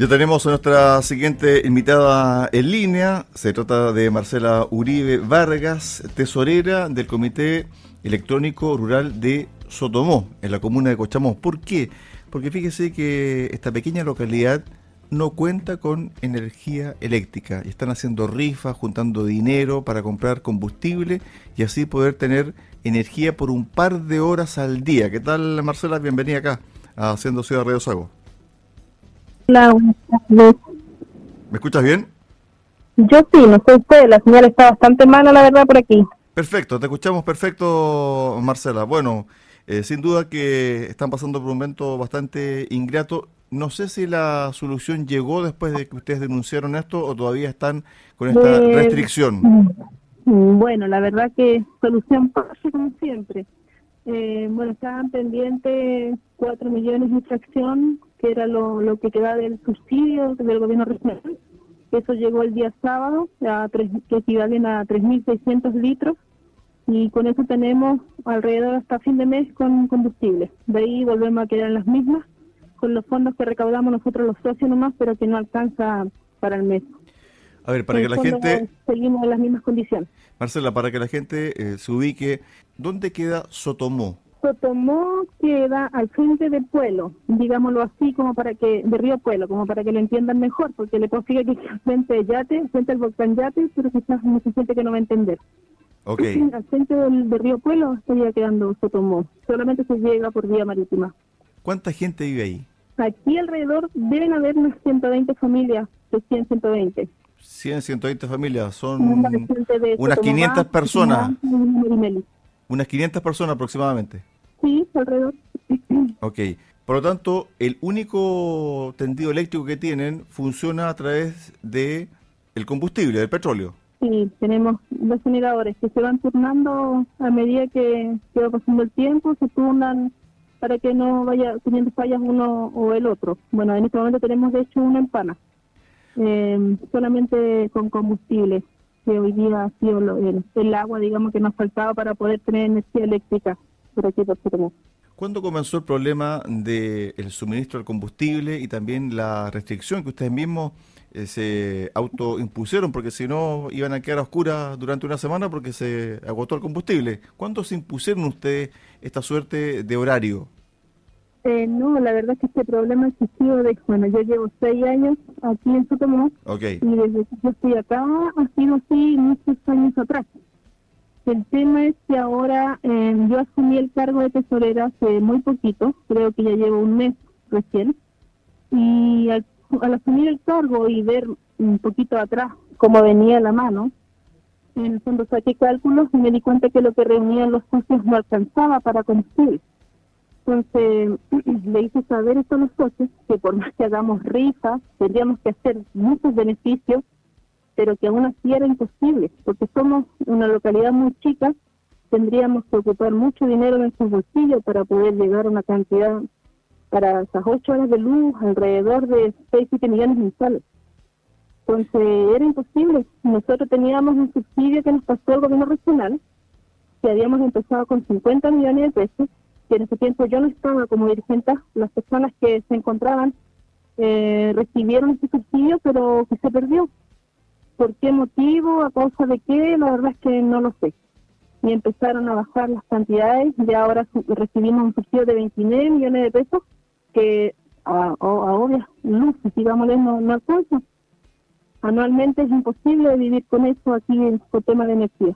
Ya tenemos a nuestra siguiente invitada en línea. Se trata de Marcela Uribe Vargas, tesorera del Comité Electrónico Rural de Sotomó, en la comuna de Cochamó. ¿Por qué? Porque fíjese que esta pequeña localidad no cuenta con energía eléctrica están haciendo rifas, juntando dinero para comprar combustible y así poder tener energía por un par de horas al día. ¿Qué tal, Marcela? Bienvenida acá Haciendo Ciudad Río Sago. ¿Me escuchas bien? Yo sí, no sé usted, la señal está bastante mala, la verdad, por aquí. Perfecto, te escuchamos perfecto, Marcela. Bueno, eh, sin duda que están pasando por un momento bastante ingrato. No sé si la solución llegó después de que ustedes denunciaron esto o todavía están con esta restricción. Mm, bueno, la verdad que solución pasa como siempre. Eh, bueno, estaban pendientes cuatro millones de fracción que era lo, lo que queda del subsidio del gobierno regional. Eso llegó el día sábado, a tres, que equivalen a 3.600 litros, y con eso tenemos alrededor hasta fin de mes con combustible. De ahí volvemos a quedar en las mismas, con los fondos que recaudamos nosotros los socios nomás, pero que no alcanza para el mes. A ver, para que la gente... Seguimos en las mismas condiciones. Marcela, para que la gente eh, se ubique, ¿dónde queda Sotomó? Sotomó queda al frente del pueblo, digámoslo así, como para que, de Río Pueblo, como para que lo entiendan mejor, porque le consigue que al frente de Yate, frente al volcán Yate, pero quizás mucha gente que no va a entender. Okay. Al frente del, de Río Pueblo estaría quedando Sotomó, solamente se llega por vía marítima. ¿Cuánta gente vive ahí? Aquí alrededor deben haber unas 120 familias, de 100, 120. 100, 120 familias, son unas 500 personas. Unas 500 personas aproximadamente. Sí, alrededor. Ok. Por lo tanto, el único tendido eléctrico que tienen funciona a través de el combustible, del petróleo. Sí, tenemos dos generadores que se van turnando a medida que, va pasando el tiempo, se turnan para que no vaya teniendo fallas uno o el otro. Bueno, en este momento tenemos de hecho una empana, eh, solamente con combustible que hoy día ha sido el, agua, digamos, que nos faltaba para poder tener energía eléctrica por aquí por ¿Cuándo comenzó el problema del suministro del combustible y también la restricción que ustedes mismos eh, se autoimpusieron? Porque si no, iban a quedar a oscuras durante una semana porque se agotó el combustible. ¿Cuándo se impusieron ustedes esta suerte de horario? Eh, no, la verdad es que este problema ha existido de, bueno, yo llevo seis años aquí en Sotomó okay. y desde que yo estoy acá ha sido así muchos años atrás. El tema es que ahora eh, yo asumí el cargo de tesorera hace muy poquito, creo que ya llevo un mes recién, y al, asumir el cargo y ver un poquito atrás cómo venía la mano, en el fondo saqué cálculos y me di cuenta que lo que reunían los socios no alcanzaba para construir. Entonces le hice saber esto a los socios, que por más que hagamos rifas, tendríamos que hacer muchos beneficios, pero que aún así era imposible, porque somos una localidad muy chica, tendríamos que ocupar mucho dinero en nuestros bolsillos para poder llegar a una cantidad para esas ocho horas de luz, alrededor de 6, 7 millones mensuales. Entonces era imposible. Nosotros teníamos un subsidio que nos pasó el gobierno regional, que habíamos empezado con 50 millones de pesos, que en ese tiempo yo no estaba como dirigente, las personas que se encontraban eh, recibieron ese subsidio, pero que se perdió. ¿Por qué motivo? ¿A causa de qué? La verdad es que no lo sé. Y empezaron a bajar las cantidades, y ahora recibimos un subsidio de 29 millones de pesos, que a, a, obvias luces, digámosle, no, no alcanza. Anualmente es imposible vivir con eso aquí en el tema de energía.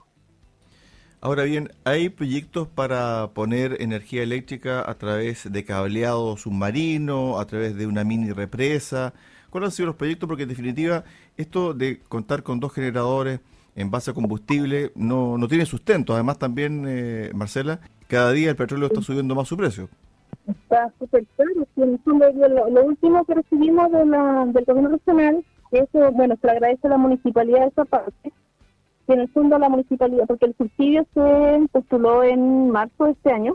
Ahora bien, ¿hay proyectos para poner energía eléctrica a través de cableado submarino, a través de una mini represa? ¿Cuáles han sido los proyectos? Porque en definitiva, esto de contar con dos generadores en base a combustible no, no tiene sustento. Además también, eh, Marcela, cada día el petróleo está subiendo más su precio. Está súper caro. Lo, último que recibimos del gobierno regional, eso, bueno, se le agradece a la municipalidad esa parte, que en el fondo la municipalidad, porque el subsidio se postuló en marzo de este año,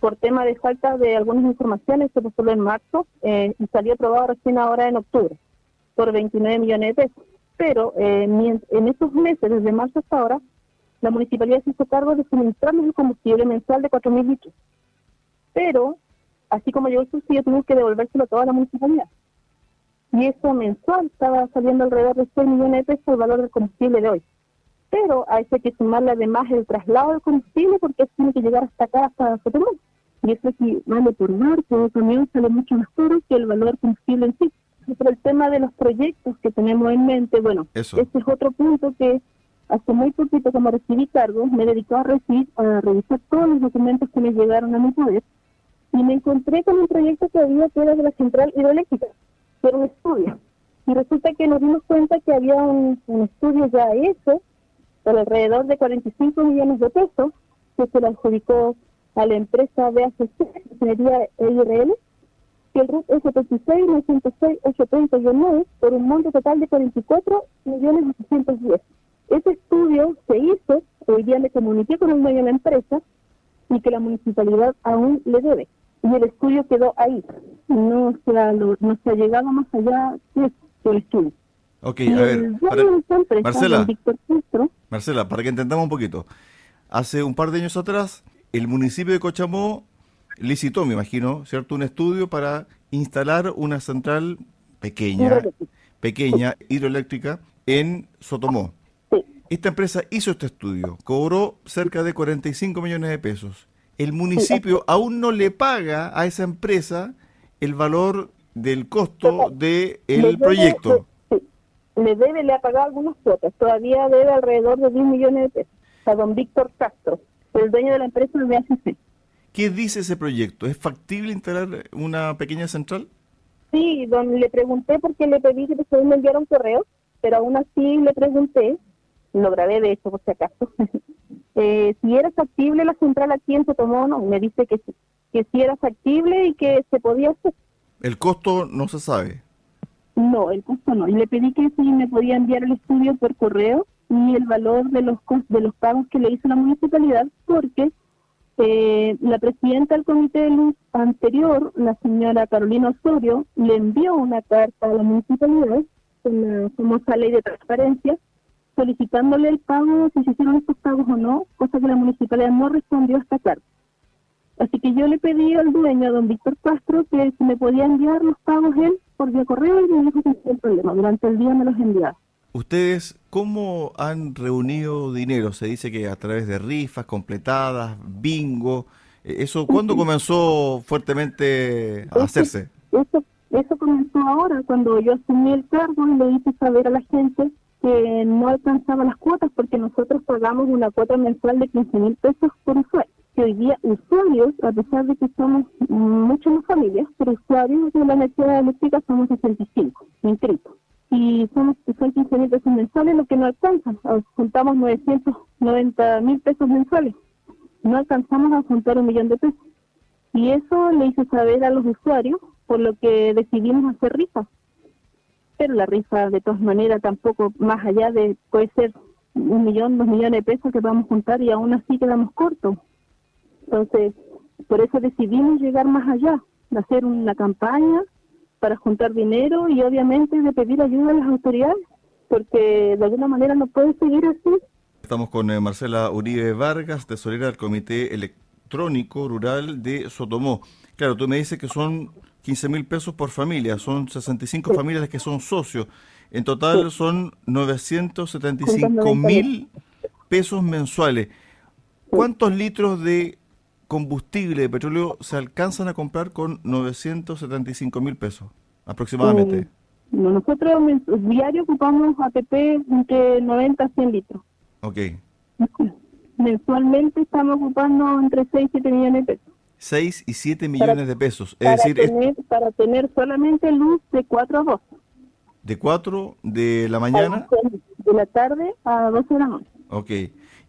por tema de falta de algunas informaciones, se postuló en marzo eh, y salió aprobado recién ahora en octubre, por 29 millones de pesos. Pero eh, en esos meses, desde marzo hasta ahora, la municipalidad se hizo cargo de suministrarnos el combustible mensual de 4.000 litros. Pero, así como llegó el subsidio, tuvimos que devolvérselo a toda la municipalidad. y eso mensual estaba saliendo alrededor de 6 millones de pesos el valor del combustible de hoy. Pero hay que sumarle además el traslado del combustible porque tiene que llegar hasta acá, hasta Sotomó. Y eso si vale por barco o camión sale mucho más caro que el valor combustible en sí. Pero el tema de los proyectos que tenemos en mente, bueno, ese es otro punto que hace muy poquito como recibí cargo, me dediqué a, recibir, a revisar todos los documentos que me llegaron a mi poder y me encontré con un proyecto que había que era de la central hidroeléctrica, que era un estudio. Y resulta que nos dimos cuenta que había un, estudio ya hecho por alrededor de 45 millones de pesos que se le adjudicó a la empresa BACC, Ingeniería EIRL, que el RUT es 76 906 830 por un monto total de 44 millones 810. Ese estudio se hizo, hoy día le comuniqué con el dueño de la empresa y que la municipalidad aún le debe. Y el estudio quedó ahí. No se ha, no se ha llegado más allá de el estudio. Ok, a ver, Marcela, Marcela, para que entendamos un poquito. Hace un par de años atrás, el municipio de Cochamó licitó, me imagino, ¿cierto? Un estudio para instalar una central pequeña, pequeña, hidroeléctrica, en Sotomó. Esta empresa hizo este estudio, cobró cerca de 45 millones de pesos. El municipio aún no le paga a esa empresa el valor del costo del el proyecto. Sí, le debe, le ha pagado algunas cuotas, todavía debe alrededor de 10 millones de pesos a don Víctor Castro, el dueño de la empresa BACC. ¿Qué dice ese proyecto? ¿Es factible instalar una pequeña central? Sí, don, le pregunté porque le pedí que se me enviara un correo, pero aún así le pregunté lo grabé de hecho por si acaso, eh, si era factible la central aquí en Sotomó, no, me dice que sí, que sí era factible y que se podía hacer. ¿El costo no se sabe? No, el costo no. Y le pedí que sí me podía enviar el estudio por correo y el valor de los de los pagos que le hizo la municipalidad, porque eh, la presidenta del comité de luz anterior, la señora Carolina Osorio, le envió una carta a la municipalidad con la famosa ley de transparencia solicitándole el pago, si se hicieron estos pagos o no, cosa que la municipalidad no respondió hasta carta. Así que yo le pedí al dueño, a don Víctor Castro, que si me podía enviar los pagos él por vía correo y me dijo que no problema. Durante el día me los enviaba. ¿Ustedes cómo han reunido dinero? Se dice que a través de rifas completadas, bingo. Eh, ¿Eso cuándo comenzó fuertemente a hacerse? Eso, eso comenzó ahora, cuando yo asumí el cargo y le hice saber a la gente que no alcanzaba las cuotas porque nosotros pagamos una cuota mensual de 15 mil pesos por usuario. Que hoy día usuarios, a pesar de que somos muchas más familias, pero usuarios de la energía eléctrica somos 65 inscritos. Y somos, son 15 mil pesos mensuales lo que no alcanzan. Juntamos 990 mil pesos mensuales. No alcanzamos a juntar un millón de pesos. Y eso le hice saber a los usuarios, por lo que decidimos hacer rifas pero la rifa de todas maneras tampoco más allá de puede ser un millón, dos millones de pesos que vamos a juntar y aún así quedamos cortos. Entonces, por eso decidimos llegar más allá, de hacer una campaña para juntar dinero y obviamente de pedir ayuda a las autoridades, porque de alguna manera no puede seguir así. Estamos con eh, Marcela Uribe Vargas, tesorera del Comité Electrónico Rural de Sotomó. Claro, tú me dices que son 15 mil pesos por familia, son 65 familias las que son socios. En total son 975 mil pesos mensuales. ¿Cuántos litros de combustible de petróleo se alcanzan a comprar con 975 mil pesos aproximadamente? Eh, nosotros diario ocupamos APP entre 90 a 100 litros. Ok. Mensualmente estamos ocupando entre 6 y 7 millones de pesos. 6 y 7 millones de pesos. Es decir, tener, para tener solamente luz de 4 a 2. ¿De 4 de la mañana? De la tarde a 12 de la noche. Ok.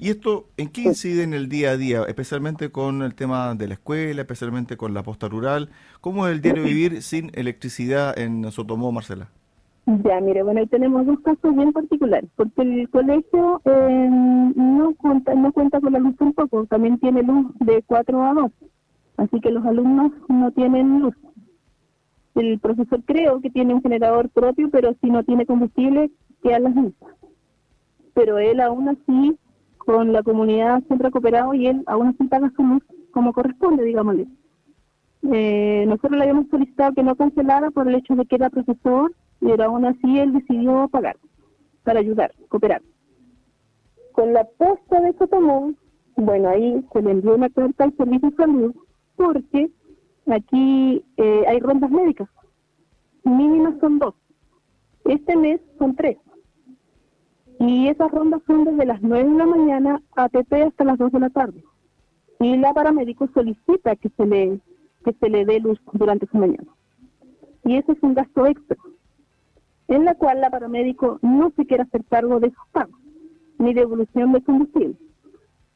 ¿Y esto en qué incide en el día a día, especialmente con el tema de la escuela, especialmente con la posta rural? ¿Cómo es el diario vivir sin electricidad en Sotomó, Marcela? Ya, mire, bueno, ahí tenemos dos casos bien particulares, porque el colegio eh, no cuenta no cuenta con la luz tampoco, también tiene luz de 4 a 2. Así que los alumnos no tienen luz. El profesor creo que tiene un generador propio, pero si no tiene combustible, quedan las mismas. Pero él aún así, con la comunidad ha cooperado y él aún así paga luz como corresponde, digámosle. Eh, nosotros le habíamos solicitado que no cancelara por el hecho de que era profesor pero aún así él decidió pagar para ayudar, cooperar. Con la posta de Sotomón, bueno, ahí se le envió una carta al Servicio de Salud porque aquí eh, hay rondas médicas. Mínimas son dos. Este mes son tres. Y esas rondas son desde las 9 de la mañana a TP hasta las 2 de la tarde. Y la paramédico solicita que se le que se le dé luz durante su mañana. Y eso es un gasto extra, en la cual la paramédico no se quiere hacer cargo de sus pagos, ni de evolución de combustible.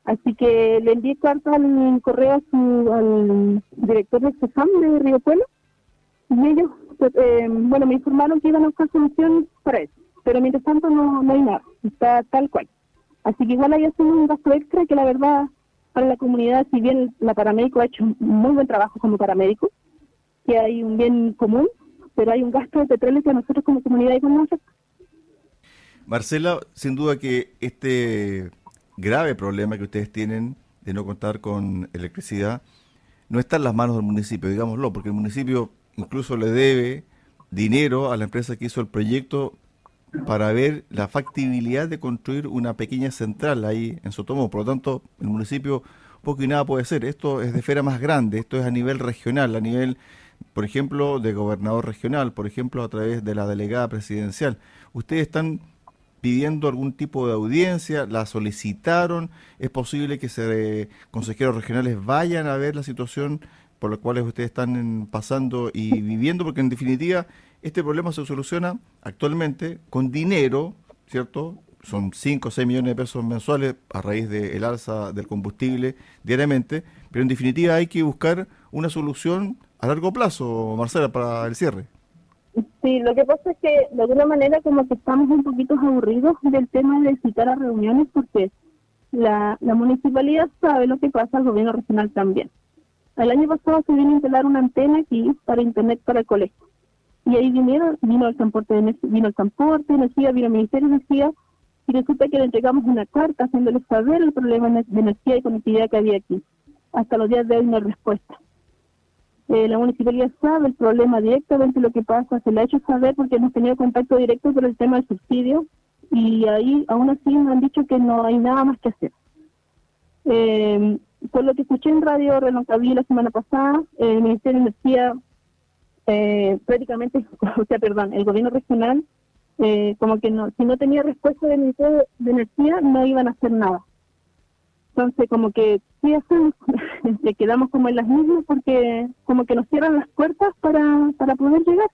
Así que le envié carta al correo a su, al director de CESAM de Río Pueblo y ellos, eh, bueno, me informaron que iban a buscar solución para eso, pero mientras tanto no, no hay nada, está tal cual. Así que igual hay haciendo un gasto extra que la verdad para la comunidad, si bien la paramédico ha hecho un muy buen trabajo como paramédico, que hay un bien común, pero hay un gasto de petróleo que a nosotros como comunidad igual nos. Marcela, sin duda que este grave problema que ustedes tienen de no contar con electricidad no está en las manos del municipio, digámoslo, porque el municipio incluso le debe dinero a la empresa que hizo el proyecto para ver la factibilidad de construir una pequeña central ahí en Sotomo. Por lo tanto, el municipio poco y nada puede ser. Esto es de esfera más grande, esto es a nivel regional, a nivel, por ejemplo, de gobernador regional, por ejemplo, a través de la delegada presidencial. Ustedes están pidiendo algún tipo de audiencia, la solicitaron, es posible que se, consejeros regionales vayan a ver la situación por la cual ustedes están pasando y viviendo, porque en definitiva este problema se soluciona actualmente con dinero, ¿cierto? Son 5 o 6 millones de pesos mensuales a raíz del alza del combustible diariamente, pero en definitiva hay que buscar una solución a largo plazo, Marcela, para el cierre. Sí, lo que pasa es que de alguna manera como que estamos un poquito aburridos del tema de citar a reuniones porque la, la municipalidad sabe lo que pasa, el gobierno regional también. El año pasado se vino a instalar una antena aquí para internet para el colegio y ahí vinieron, vino el transporte vino el transporte, energía, vino el Ministerio de Energía, y resulta que le entregamos una carta haciéndole saber el problema de energía y conectividad que había aquí. Hasta los días de hoy no hay respuesta. Eh, la municipalidad sabe el problema directamente lo que pasa, se le ha hecho saber porque hemos tenido contacto directo por el tema del subsidio y ahí aún así nos han dicho que no hay nada más que hacer. Eh, por lo que escuché en radio Reloncaví la semana pasada, el Ministerio de Energía eh, prácticamente, o sea, perdón, el gobierno regional, eh, como que no, si no tenía respuesta del Ministerio de Energía, no iban a hacer nada. Entonces, como que sí hacemos, quedamos como en las mismas porque como que nos cierran las puertas para, para poder llegar.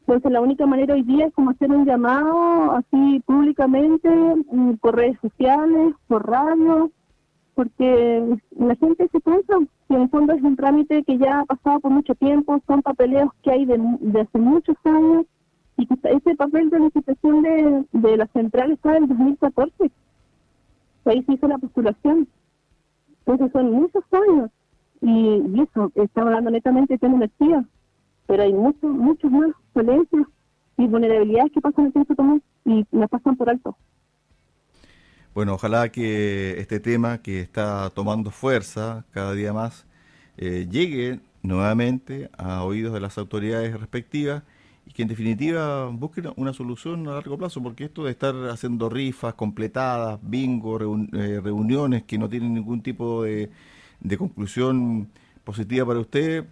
Entonces, la única manera hoy día es como hacer un llamado así públicamente, mm, por redes sociales, por radio, porque la gente se piensa que en el fondo es un trámite que ya ha pasado por mucho tiempo, son papeleos que hay de, hace muchos años, y ese papel de licitación de, de la central está en 2014, ahí se hizo la postulación, entonces son muchos años, y, eso, estamos hablando netamente de energía, pero hay muchos, muchos más violencias y vulnerabilidades que pasan en el tiempo y las pasan por alto. Bueno, ojalá que este tema que está tomando fuerza cada día más eh, llegue nuevamente a oídos de las autoridades respectivas y que en definitiva busquen una solución a largo plazo, porque esto de estar haciendo rifas completadas, bingo, eh, reuniones que no tienen ningún tipo de, de conclusión positiva para usted,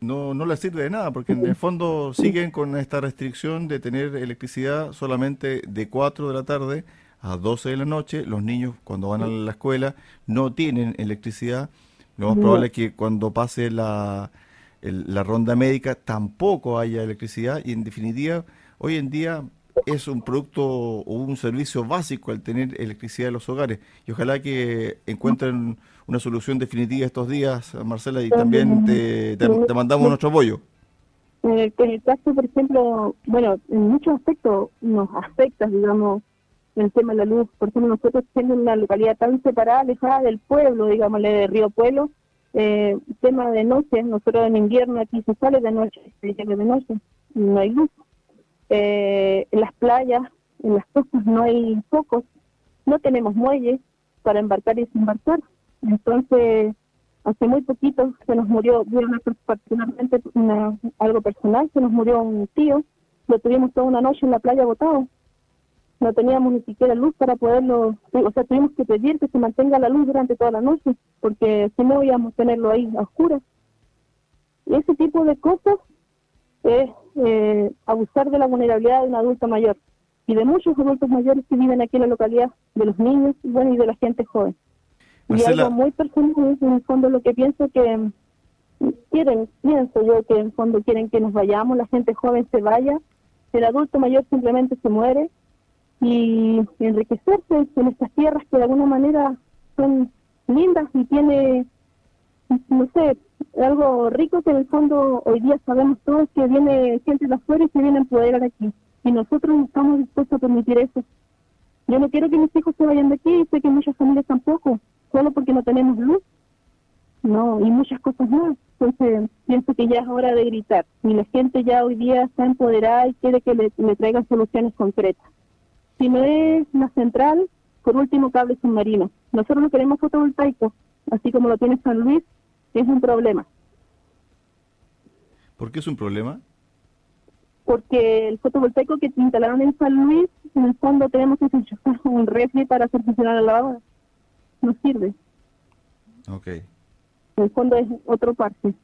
no, no le sirve de nada, porque en el fondo siguen con esta restricción de tener electricidad solamente de 4 de la tarde a 12 de la noche, los niños cuando van a la escuela no tienen electricidad, lo más probable es que cuando pase la, la ronda médica tampoco haya electricidad y en definitiva hoy en día es un producto o un servicio básico el tener electricidad en los hogares. Y ojalá que encuentren una solución definitiva estos días, Marcela, y también te, te, mandamos nuestro apoyo. En el, en el, caso, por ejemplo, bueno, en muchos aspectos nos afecta, digamos, el tema de la luz. Por ejemplo, nosotros siendo una localidad tan separada, alejada del pueblo, digámosle, de Río Pueblo, eh, tema de noche, nosotros en invierno aquí se sale de noche, se de noche, no hay luz. Eh, en las playas, en las costas no hay focos, no tenemos muelles para embarcar y desembarcar. Entonces, hace muy poquito se nos murió, particularmente algo personal, se nos murió un tío, lo tuvimos toda una noche en la playa botado. No teníamos ni siquiera luz para poderlo, o sea, tuvimos que pedir que se mantenga la luz durante toda la noche, porque si no íbamos a tenerlo ahí a oscuras. Y ese tipo de cosas es eh, abusar de la vulnerabilidad de un adulto mayor y de muchos adultos mayores que viven aquí en la localidad, de los niños bueno, y de la gente joven. Y algo muy personal en el fondo lo que pienso que quieren, pienso yo que en el fondo quieren que nos vayamos, la gente joven se vaya, el adulto mayor simplemente se muere y enriquecerse en estas tierras que de alguna manera son lindas y tiene, no sé, algo rico que en el fondo hoy día sabemos todos que viene gente de afuera y se viene a empoderar aquí. Y nosotros no estamos dispuestos a permitir eso. Yo no quiero que mis hijos se vayan de aquí y sé que muchas familias tampoco, solo porque no tenemos luz. No, y muchas cosas más. Entonces, pienso que ya es hora de gritar. Y la gente ya hoy día está empoderada y quiere que le, le traigan soluciones concretas. Si no es la central, por último, cable submarino. Nosotros no queremos fotovoltaico, así como lo tiene San Luis, es un problema. ¿Por qué es un problema? Porque el fotovoltaico que instalaron en San Luis, en el fondo tenemos que enchufar un refri para hacer funcionar la lavadora. No sirve. Ok. En el fondo es otro parte.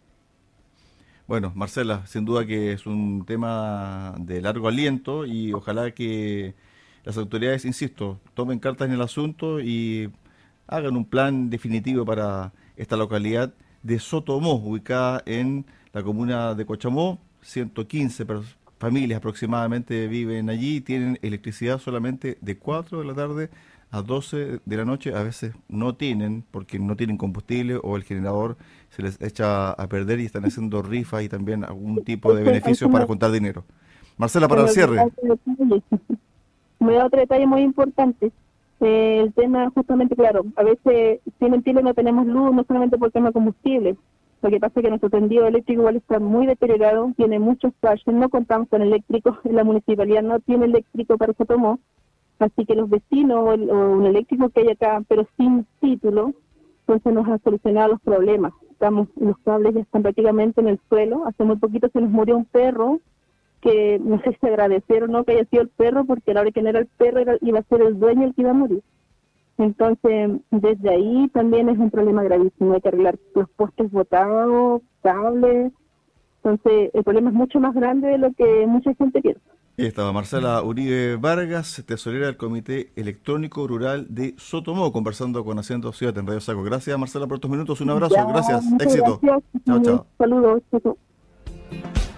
Bueno, Marcela, sin duda que es un tema de largo aliento y ojalá que las autoridades, insisto, tomen cartas en el asunto y hagan un plan definitivo para esta localidad de Sotomó, ubicada en la comuna de Cochamó. 115 familias aproximadamente viven allí tienen electricidad solamente de 4 de la tarde a 12 de la noche. A veces no tienen porque no tienen combustible o el generador se les echa a perder y están haciendo rifas y también algún tipo de beneficios para juntar dinero. Marcela, para el cierre me da otro detalle muy importante. Eh, el tema, justamente, claro, a veces, si en no tenemos luz, no solamente por tema combustible. Lo que pasa es que nuestro tendido eléctrico está muy deteriorado, tiene muchos fallos, no contamos con eléctrico, la municipalidad no tiene eléctrico para eso tomó, así que los vecinos o, un eléctrico que hay acá, pero sin título, entonces nos ha solucionado los problemas. Estamos, los cables ya están prácticamente en el suelo, hace muy poquito se nos murió un perro que no sé si agradecer o no que haya sido el perro, porque a la hora que no era el perro iba a ser el dueño el que iba a morir. Entonces, desde ahí también es un problema gravísimo. Hay que arreglar los postes botados, cables. Entonces, el problema es mucho más grande de lo que mucha gente piensa. estaba Marcela Uribe Vargas, tesorera del Comité Electrónico Rural de Sotomó, conversando con Haciendo Ciudad en Radio Saco. Gracias, Marcela, por estos minutos. Un abrazo. gracias. Éxito. Chao, chao. Saludos. de